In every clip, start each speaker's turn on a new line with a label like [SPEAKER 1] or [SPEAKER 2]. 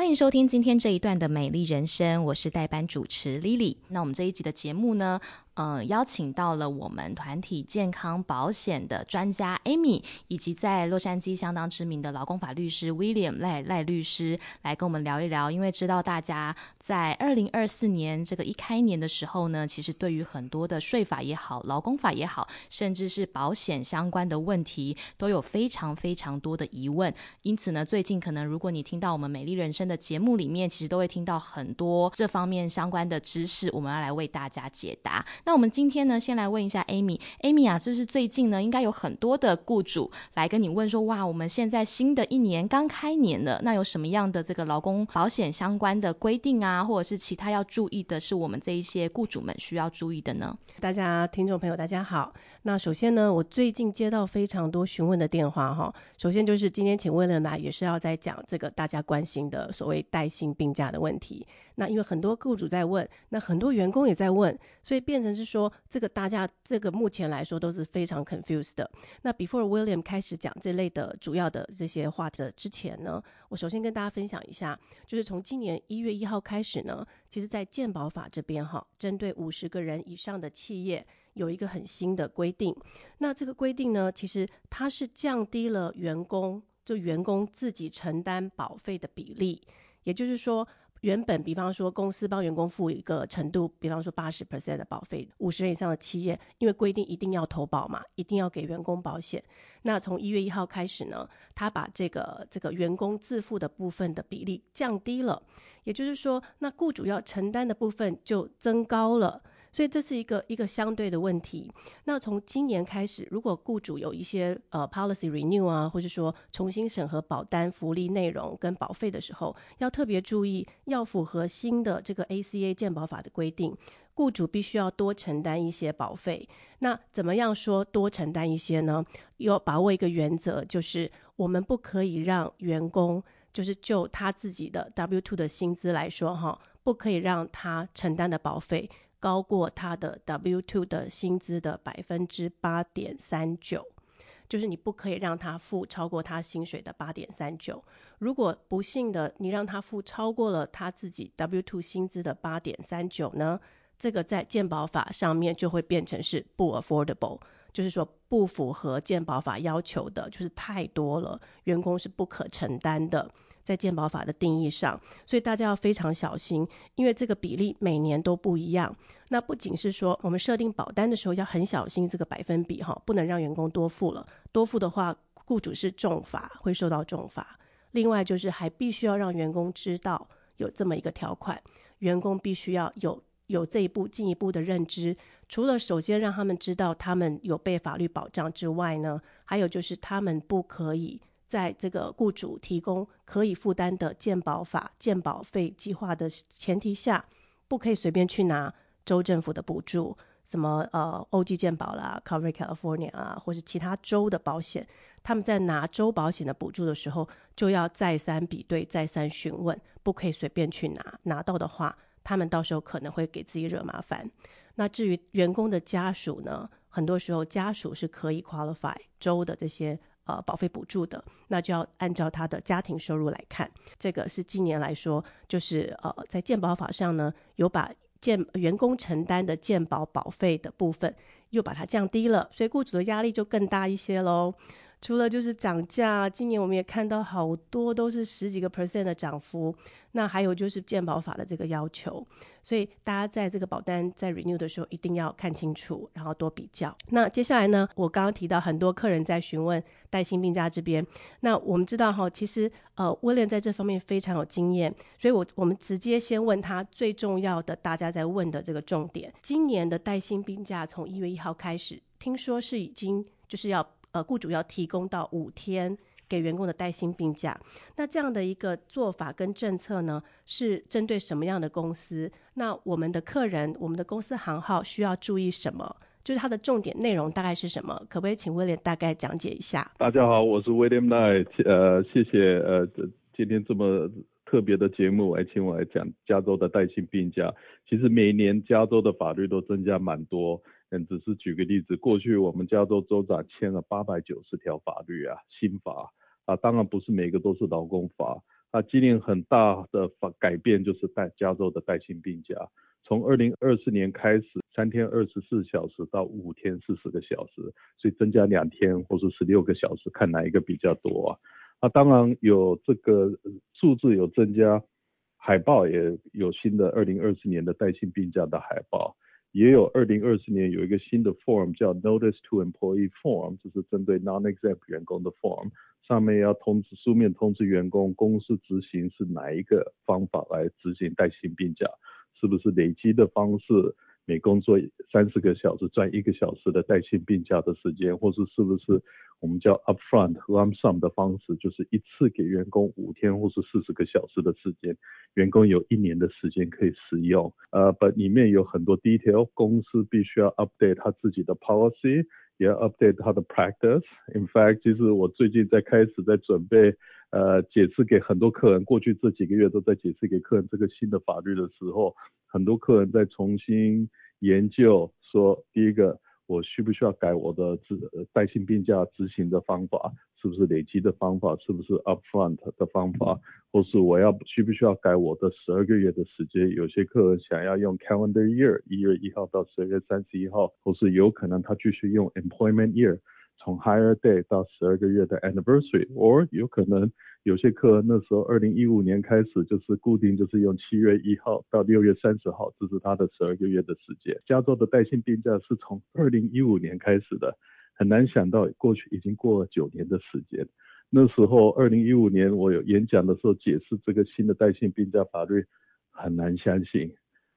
[SPEAKER 1] 欢迎收听今天这一段的美丽人生，我是代班主持 Lily。那我们这一集的节目呢，呃，邀请到了我们团体健康保险的专家 Amy，以及在洛杉矶相当知名的劳工法律师 William 赖赖律师来跟我们聊一聊。因为知道大家在二零二四年这个一开年的时候呢，其实对于很多的税法也好、劳工法也好，甚至是保险相关的问题，都有非常非常多的疑问。因此呢，最近可能如果你听到我们美丽人生的节目里面，其实都会听到很多这方面相关的知识，我们要来为大家解答。那我们今天呢，先来问一下 Amy，Amy 啊，就是最近呢，应该有很多的雇主来跟你问说，哇，我们现在新的一年刚开年了，那有什么样的这个劳工保险相关的规定啊，或者是其他要注意的，是我们这一些雇主们需要注意的呢？
[SPEAKER 2] 大家听众朋友，大家好。那首先呢，我最近接到非常多询问的电话哈。首先就是今天请 William 来，也是要在讲这个大家关心的所谓带薪病假的问题。那因为很多雇主在问，那很多员工也在问，所以变成是说，这个大家这个目前来说都是非常 confused 的。那 before William 开始讲这类的主要的这些话的之前呢，我首先跟大家分享一下，就是从今年一月一号开始呢，其实在健保法这边哈，针对五十个人以上的企业。有一个很新的规定，那这个规定呢，其实它是降低了员工就员工自己承担保费的比例，也就是说，原本比方说公司帮员工付一个程度，比方说八十 percent 的保费，五十人以上的企业，因为规定一定要投保嘛，一定要给员工保险。那从一月一号开始呢，他把这个这个员工自付的部分的比例降低了，也就是说，那雇主要承担的部分就增高了。所以这是一个一个相对的问题。那从今年开始，如果雇主有一些呃 policy renew 啊，或者说重新审核保单福利内容跟保费的时候，要特别注意，要符合新的这个 ACA 健保法的规定，雇主必须要多承担一些保费。那怎么样说多承担一些呢？要把握一个原则，就是我们不可以让员工，就是就他自己的 W two 的薪资来说，哈，不可以让他承担的保费。高过他的 W-2 的薪资的百分之八点三九，就是你不可以让他付超过他薪水的八点三九。如果不幸的你让他付超过了他自己 W-2 薪资的八点三九呢，这个在健保法上面就会变成是不 affordable，就是说不符合健保法要求的，就是太多了，员工是不可承担的。在鉴保法的定义上，所以大家要非常小心，因为这个比例每年都不一样。那不仅是说我们设定保单的时候要很小心这个百分比哈，不能让员工多付了，多付的话，雇主是重罚，会受到重罚。另外就是还必须要让员工知道有这么一个条款，员工必须要有有这一步进一步的认知。除了首先让他们知道他们有被法律保障之外呢，还有就是他们不可以。在这个雇主提供可以负担的健保法健保费计划的前提下，不可以随便去拿州政府的补助，什么呃欧记健保啦，Cover California 啊，或是其他州的保险，他们在拿州保险的补助的时候，就要再三比对、再三询问，不可以随便去拿。拿到的话，他们到时候可能会给自己惹麻烦。那至于员工的家属呢，很多时候家属是可以 qualify 州的这些。呃，保费补助的，那就要按照他的家庭收入来看。这个是今年来说，就是呃，在健保法上呢，有把健员工承担的健保保费的部分又把它降低了，所以雇主的压力就更大一些喽。除了就是涨价，今年我们也看到好多都是十几个 percent 的涨幅。那还有就是健保法的这个要求，所以大家在这个保单在 renew 的时候一定要看清楚，然后多比较。那接下来呢，我刚刚提到很多客人在询问带薪病假这边，那我们知道哈，其实呃威廉在这方面非常有经验，所以我我们直接先问他最重要的，大家在问的这个重点：今年的带薪病假从一月一号开始，听说是已经就是要。呃，雇主要提供到五天给员工的带薪病假，那这样的一个做法跟政策呢，是针对什么样的公司？那我们的客人，我们的公司行号需要注意什么？就是它的重点内容大概是什么？可不可以请威廉大概讲解一下？
[SPEAKER 3] 大家好，我是 William Night 呃，谢谢呃，今天这么特别的节目来请我来讲加州的带薪病假。其实每年加州的法律都增加蛮多。嗯，只是举个例子，过去我们加州州长签了八百九十条法律啊，新法啊，当然不是每个都是劳工法，啊，今年很大的法改变就是带加州的带薪病假，从二零二四年开始，三天二十四小时到五天四十个小时，所以增加两天或是十六个小时，看哪一个比较多啊？啊，当然有这个数字有增加，海报也有新的二零二四年的带薪病假的海报，也有二零二四年有一个新的 form 叫 Notice to Employee Form，就是针对 non-exempt 员工的 form。上面要通知书面通知员工，公司执行是哪一个方法来执行带薪病假？是不是累积的方式？每工作三十个小时赚一个小时的带薪病假的时间，或是是不是我们叫 upfront lump sum 的方式，就是一次给员工五天或是四十个小时的时间，员工有一年的时间可以使用。呃，把里面有很多 detail，公司必须要 update 他自己的 policy。也要 update 他的 practice。In fact，其实我最近在开始在准备，呃，解释给很多客人。过去这几个月都在解释给客人这个新的法律的时候，很多客人在重新研究说，第一个。我需不需要改我的执带薪病假执行的方法？是不是累积的方法？是不是 upfront 的方法？或是我要需不需要改我的十二个月的时间？有些客人想要用 calendar year，一月一号到十二月三十一号，或是有可能他继续用 employment year。从 hire day 到十二个月的 anniversary，or 有可能有些客人那时候二零一五年开始就是固定就是用七月一号到六月三十号，这是他的十二个月的时间。加州的带薪病假是从二零一五年开始的，很难想到过去已经过了九年的时间。那时候二零一五年我有演讲的时候解释这个新的带薪病假法律，很难相信，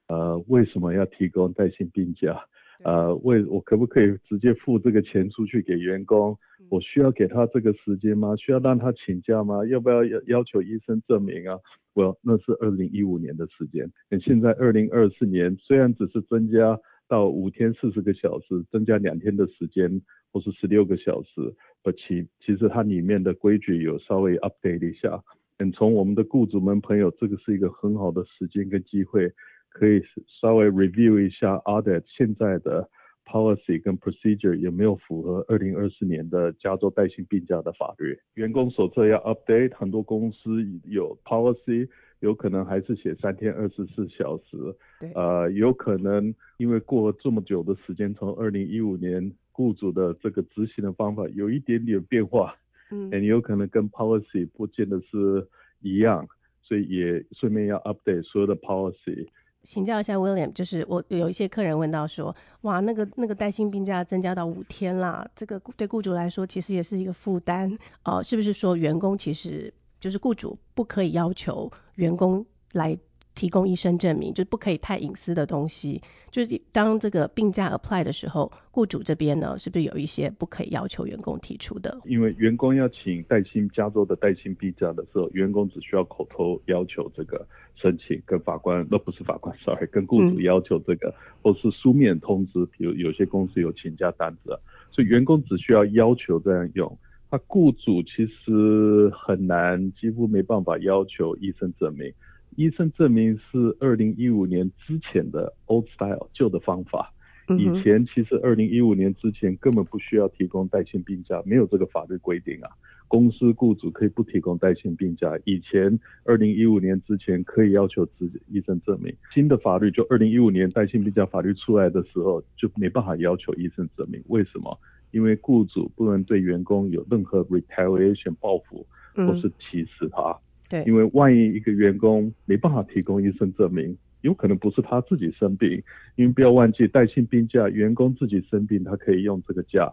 [SPEAKER 3] 呃，为什么要提供带薪病假？呃，为我可不可以直接付这个钱出去给员工？我需要给他这个时间吗？需要让他请假吗？要不要要要求医生证明啊？我那是二零一五年的时间。那现在二零二四年，虽然只是增加到五天四十个小时，增加两天的时间，或是十六个小时，而其其实它里面的规矩有稍微 update 一下。嗯，从我们的雇主们朋友，这个是一个很好的时间跟机会。可以稍微 review 一下 audit 现在的 policy 跟 procedure 有没有符合二零二四年的加州带薪病假的法律？员工手册要 update，很多公司有 policy，有可能还是写三天二十四小时。对。呃，有可能因为过了这么久的时间，从二零一五年雇主的这个执行的方法有一点点变化，嗯，也有可能跟 policy 不见得是一样，所以也顺便要 update 所有的 policy。
[SPEAKER 2] 请教一下 William，就是我有一些客人问到说，哇，那个那个带薪病假增加到五天啦，这个对雇主来说其实也是一个负担哦，是不是说员工其实就是雇主不可以要求员工来？提供医生证明，就不可以太隐私的东西。就是当这个病假 apply 的时候，雇主这边呢，是不是有一些不可以要求员工提出的？
[SPEAKER 3] 因为员工要请带薪加州的带薪病假的时候，员工只需要口头要求这个申请，跟法官，那不是法官，sorry，跟雇主要求这个，嗯、或是书面通知。比如有些公司有请假单子，所以员工只需要要求这样用。那雇主其实很难，几乎没办法要求医生证明。医生证明是二零一五年之前的 old style 旧的方法，以前其实二零一五年之前根本不需要提供带薪病假，没有这个法律规定啊。公司雇主可以不提供带薪病假，以前二零一五年之前可以要求自己医生证明。新的法律就二零一五年带薪病假法律出来的时候，就没办法要求医生证明。为什么？因为雇主不能对员工有任何 retaliation 报复或是歧视他。
[SPEAKER 2] 对，
[SPEAKER 3] 因为万一一个员工没办法提供医生证明，有可能不是他自己生病，因为不要忘记带薪病假，员工自己生病他可以用这个假，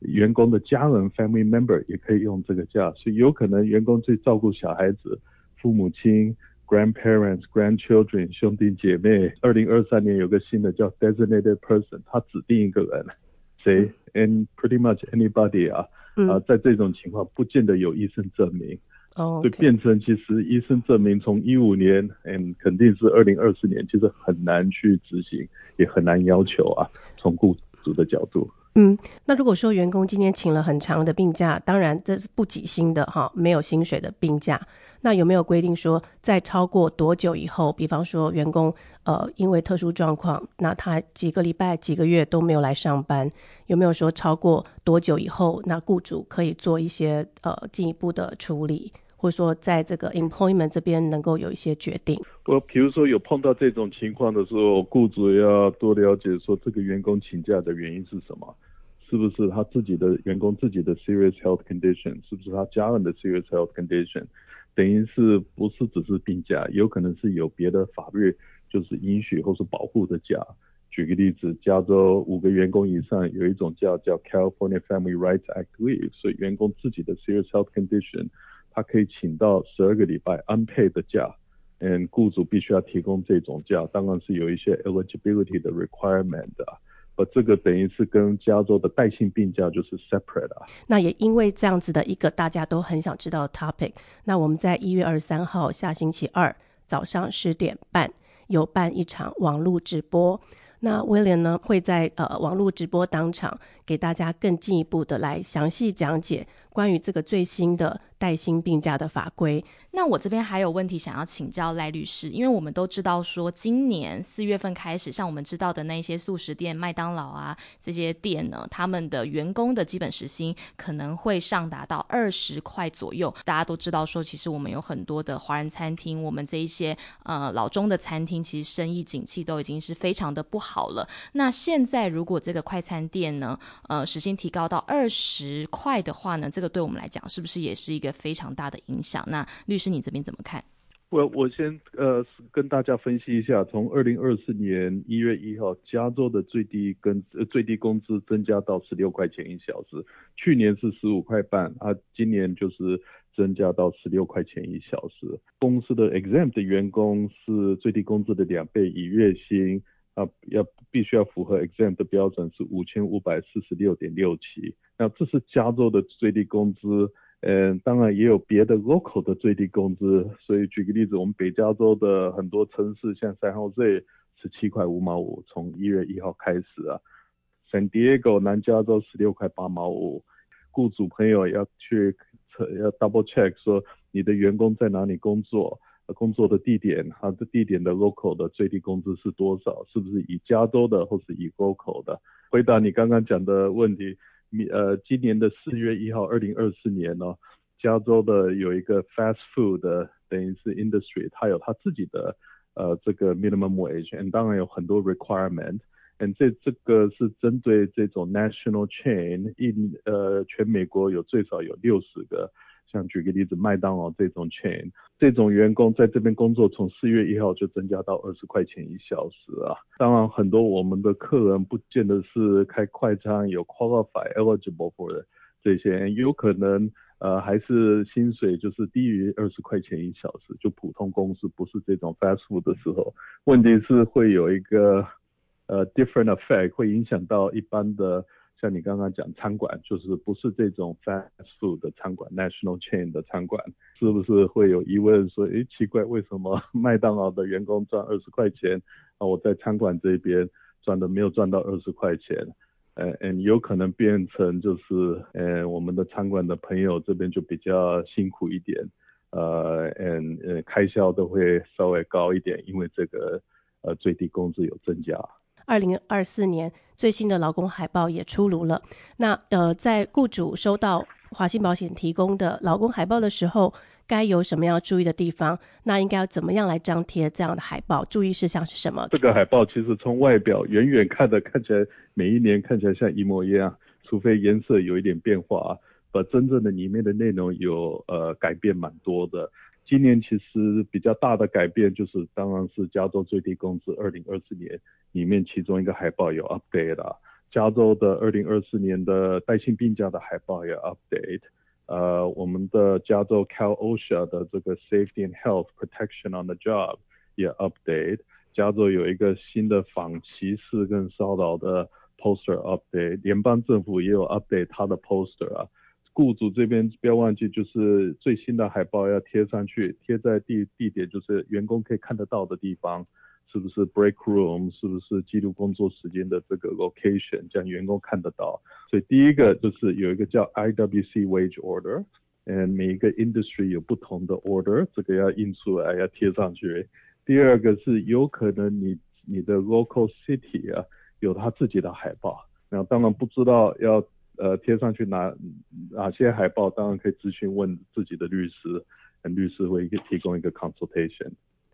[SPEAKER 3] 员工的家人 family member 也可以用这个假，所以有可能员工去照顾小孩子、父母亲 grandparents、grandchildren 兄弟姐妹。二零二三年有个新的叫 designated person，他指定一个人，谁？and pretty much anybody 啊，啊，在这种情况不见得有医生证明。
[SPEAKER 2] 哦，
[SPEAKER 3] 就变成其实医生证明从一五年，嗯，肯定是二零二四年，其实很难去执行，也很难要求啊。从雇主的角度，
[SPEAKER 2] 嗯，那如果说员工今天请了很长的病假，当然这是不给薪的哈，没有薪水的病假，那有没有规定说在超过多久以后，比方说员工呃因为特殊状况，那他几个礼拜、几个月都没有来上班，有没有说超过多久以后，那雇主可以做一些呃进一步的处理？或者说在这个 employment 这边能够有一些决定？
[SPEAKER 3] 我比如说有碰到这种情况的时候，雇主要多了解说这个员工请假的原因是什么。是不是他自己的员工自己的 serious health condition？是不是他家人的 serious health condition？等于是不是只是病假？有可能是有别的法律就是允许或是保护的假。举个例子，加州五个员工以上有一种叫叫 California Family Rights Act Leave，所以员工自己的 serious health condition，他可以请到十二个礼拜 unpaid 的假，嗯，雇主必须要提供这种假，当然是有一些 eligibility 的 requirement 的。呃，这个等于是跟加州的带薪病假就是 separate 啊。
[SPEAKER 2] 那也因为这样子的一个大家都很想知道的 topic，那我们在一月二十三号下星期二早上十点半有办一场网络直播。那威廉呢会在呃网络直播当场给大家更进一步的来详细讲解关于这个最新的带薪病假的法规。
[SPEAKER 1] 那我这边还有问题想要请教赖律师，因为我们都知道说，今年四月份开始，像我们知道的那些素食店、麦当劳啊这些店呢，他们的员工的基本时薪可能会上达到二十块左右。大家都知道说，其实我们有很多的华人餐厅，我们这一些呃老中的餐厅，其实生意景气都已经是非常的不好了。那现在如果这个快餐店呢，呃时薪提高到二十块的话呢，这个对我们来讲是不是也是一个非常大的影响？那律师，你这边怎么看？
[SPEAKER 3] 我我先呃跟大家分析一下，从二零二四年一月一号，加州的最低跟最低工资增加到十六块钱一小时，去年是十五块半，啊，今年就是增加到十六块钱一小时。公司的 exempt 的员工是最低工资的两倍，以月薪啊要必须要符合 exam 的标准是五千五百四十六点六七，那这是加州的最低工资。嗯，当然也有别的 local 的最低工资，所以举个例子，我们北加州的很多城市，像 San Jose 十七块五毛五，从一月一号开始啊，San Diego 南加州十六块八毛五，雇主朋友要去要 double check 说你的员工在哪里工作，工作的地点，他的地点的 local 的最低工资是多少，是不是以加州的或是以 local 的？回答你刚刚讲的问题。你呃，今年的四月一号，二零二四年呢、加州的有一个 fast food 的，等于是 industry，它有它自己的呃这个 minimum wage，and 当然有很多 requirement，and 这这个是针对这种 national chain，一呃全美国有最少有六十个。像举个例子，麦当劳这种 chain，这种员工在这边工作，从四月一号就增加到二十块钱一小时啊。当然，很多我们的客人不见得是开快餐有 qualify eligible for 的这些，有可能呃还是薪水就是低于二十块钱一小时，就普通公司不是这种 fast food 的时候，问题是会有一个呃 different effect，会影响到一般的。像你刚刚讲餐馆，就是不是这种 fast food 的餐馆，national chain 的餐馆，是不是会有疑问说，诶，奇怪，为什么 麦当劳的员工赚二十块钱，啊，我在餐馆这边赚的没有赚到二十块钱？呃，嗯，有可能变成就是，呃，我们的餐馆的朋友这边就比较辛苦一点，呃，嗯，呃，开销都会稍微高一点，因为这个，呃，最低工资有增加。
[SPEAKER 2] 二零二四年最新的劳工海报也出炉了。那呃，在雇主收到华信保险提供的劳工海报的时候，该有什么样注意的地方？那应该要怎么样来张贴这样的海报？注意事项是什么？
[SPEAKER 3] 这个海报其实从外表远远看的看起来，每一年看起来像一模一样，除非颜色有一点变化，啊。把真正的里面的内容有呃改变蛮多的。今年其实比较大的改变就是，当然是加州最低工资二零二四年里面其中一个海报有 update 了。加州的二零二四年的带薪病假的海报也 update。呃，我们的加州 Cal OSHA 的这个 Safety and Health Protection on the Job 也 update。加州有一个新的反歧视跟骚扰的 poster update。联邦政府也有 update 它的 poster 啊。雇主这边不要忘记，就是最新的海报要贴上去，贴在地地点，就是员工可以看得到的地方，是不是 break room，是不是记录工作时间的这个 location，这样员工看得到。所以第一个就是有一个叫 IWC wage order，嗯，每一个 industry 有不同的 order，这个要印出来要贴上去。第二个是有可能你你的 local city 啊有他自己的海报，那当然不知道要。呃，贴上去哪哪些海报，当然可以咨询问自己的律师。律师会提供一个 consultation。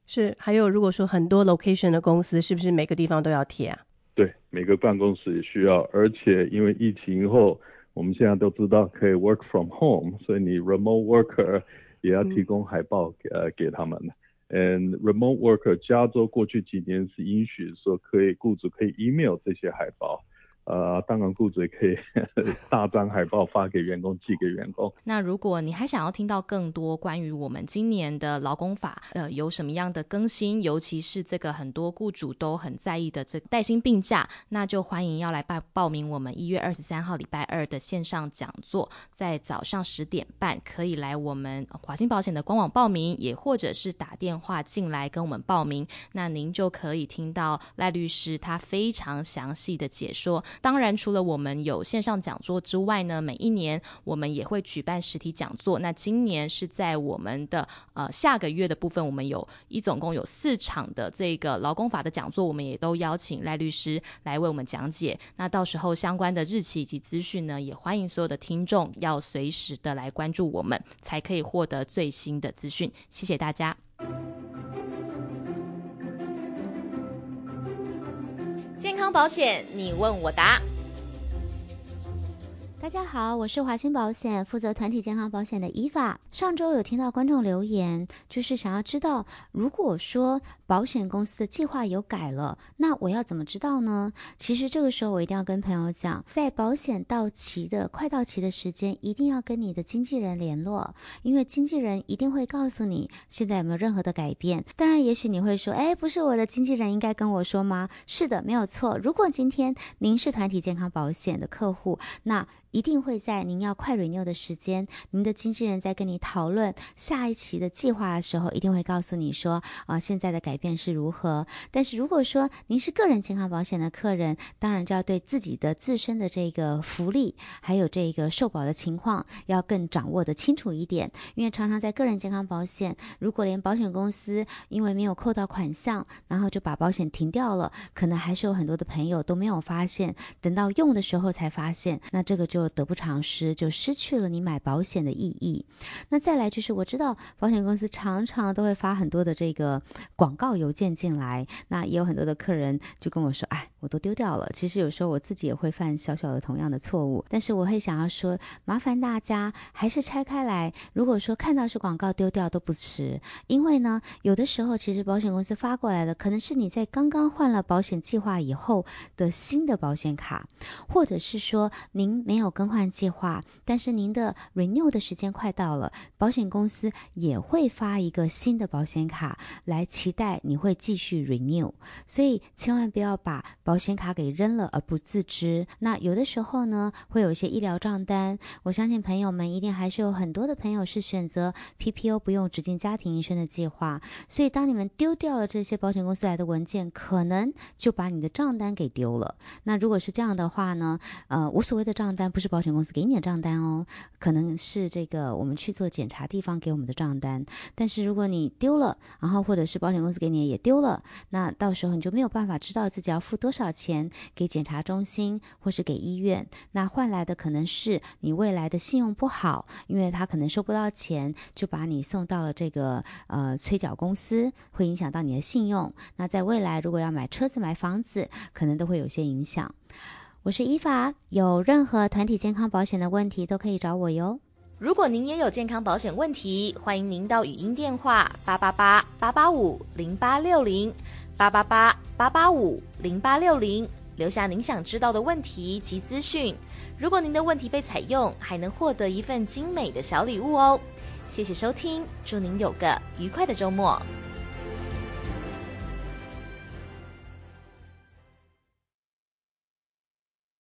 [SPEAKER 2] 是，还有如果说很多 location 的公司，是不是每个地方都要贴啊？
[SPEAKER 3] 对，每个办公室也需要，而且因为疫情以后，我们现在都知道可以 work from home，所以你 remote worker 也要提供海报给、嗯、呃给他们。And remote worker，加州过去几年是允许说可以雇主可以 email 这些海报。呃，当然，雇主也可以 大张海报发给员工，寄给员工。
[SPEAKER 1] 那如果你还想要听到更多关于我们今年的劳工法，呃，有什么样的更新，尤其是这个很多雇主都很在意的这个带薪病假，那就欢迎要来报报名我们一月二十三号礼拜二的线上讲座，在早上十点半可以来我们华兴保险的官网报名，也或者是打电话进来跟我们报名，那您就可以听到赖律师他非常详细的解说。当然，除了我们有线上讲座之外呢，每一年我们也会举办实体讲座。那今年是在我们的呃下个月的部分，我们有一总共有四场的这个劳工法的讲座，我们也都邀请赖律师来为我们讲解。那到时候相关的日期以及资讯呢，也欢迎所有的听众要随时的来关注我们，才可以获得最新的资讯。谢谢大家。健康保险，你问我答。
[SPEAKER 4] 大家好，我是华兴保险负责团体健康保险的伊法。上周有听到观众留言，就是想要知道，如果说保险公司的计划有改了，那我要怎么知道呢？其实这个时候我一定要跟朋友讲，在保险到期的快到期的时间，一定要跟你的经纪人联络，因为经纪人一定会告诉你现在有没有任何的改变。当然，也许你会说，哎，不是我的经纪人应该跟我说吗？是的，没有错。如果今天您是团体健康保险的客户，那一定会在您要快 renew 的时间，您的经纪人在跟你讨论下一期的计划的时候，一定会告诉你说，啊、现在的改变是如何。但是如果说您是个人健康保险的客人，当然就要对自己的自身的这个福利，还有这个受保的情况，要更掌握的清楚一点。因为常常在个人健康保险，如果连保险公司因为没有扣到款项，然后就把保险停掉了，可能还是有很多的朋友都没有发现，等到用的时候才发现，那这个就。得不偿失，就失去了你买保险的意义。那再来就是，我知道保险公司常常都会发很多的这个广告邮件进来，那也有很多的客人就跟我说：“哎，我都丢掉了。”其实有时候我自己也会犯小小的同样的错误，但是我会想要说，麻烦大家还是拆开来。如果说看到是广告丢掉都不迟，因为呢，有的时候其实保险公司发过来的可能是你在刚刚换了保险计划以后的新的保险卡，或者是说您没有。更换计划，但是您的 renew 的时间快到了，保险公司也会发一个新的保险卡来期待你会继续 renew，所以千万不要把保险卡给扔了而不自知。那有的时候呢，会有一些医疗账单，我相信朋友们一定还是有很多的朋友是选择 PPO 不用指定家庭医生的计划，所以当你们丢掉了这些保险公司来的文件，可能就把你的账单给丢了。那如果是这样的话呢，呃，无所谓的账单不是。保险公司给你的账单哦，可能是这个我们去做检查地方给我们的账单。但是如果你丢了，然后或者是保险公司给你也丢了，那到时候你就没有办法知道自己要付多少钱给检查中心或是给医院。那换来的可能是你未来的信用不好，因为他可能收不到钱，就把你送到了这个呃催缴公司，会影响到你的信用。那在未来如果要买车子、买房子，可能都会有些影响。我是伊法，有任何团体健康保险的问题都可以找我哟。
[SPEAKER 1] 如果您也有健康保险问题，欢迎您到语音电话八八八八八五零八六零八八八八八五零八六零留下您想知道的问题及资讯。如果您的问题被采用，还能获得一份精美的小礼物哦。谢谢收听，祝您有个愉快的周末。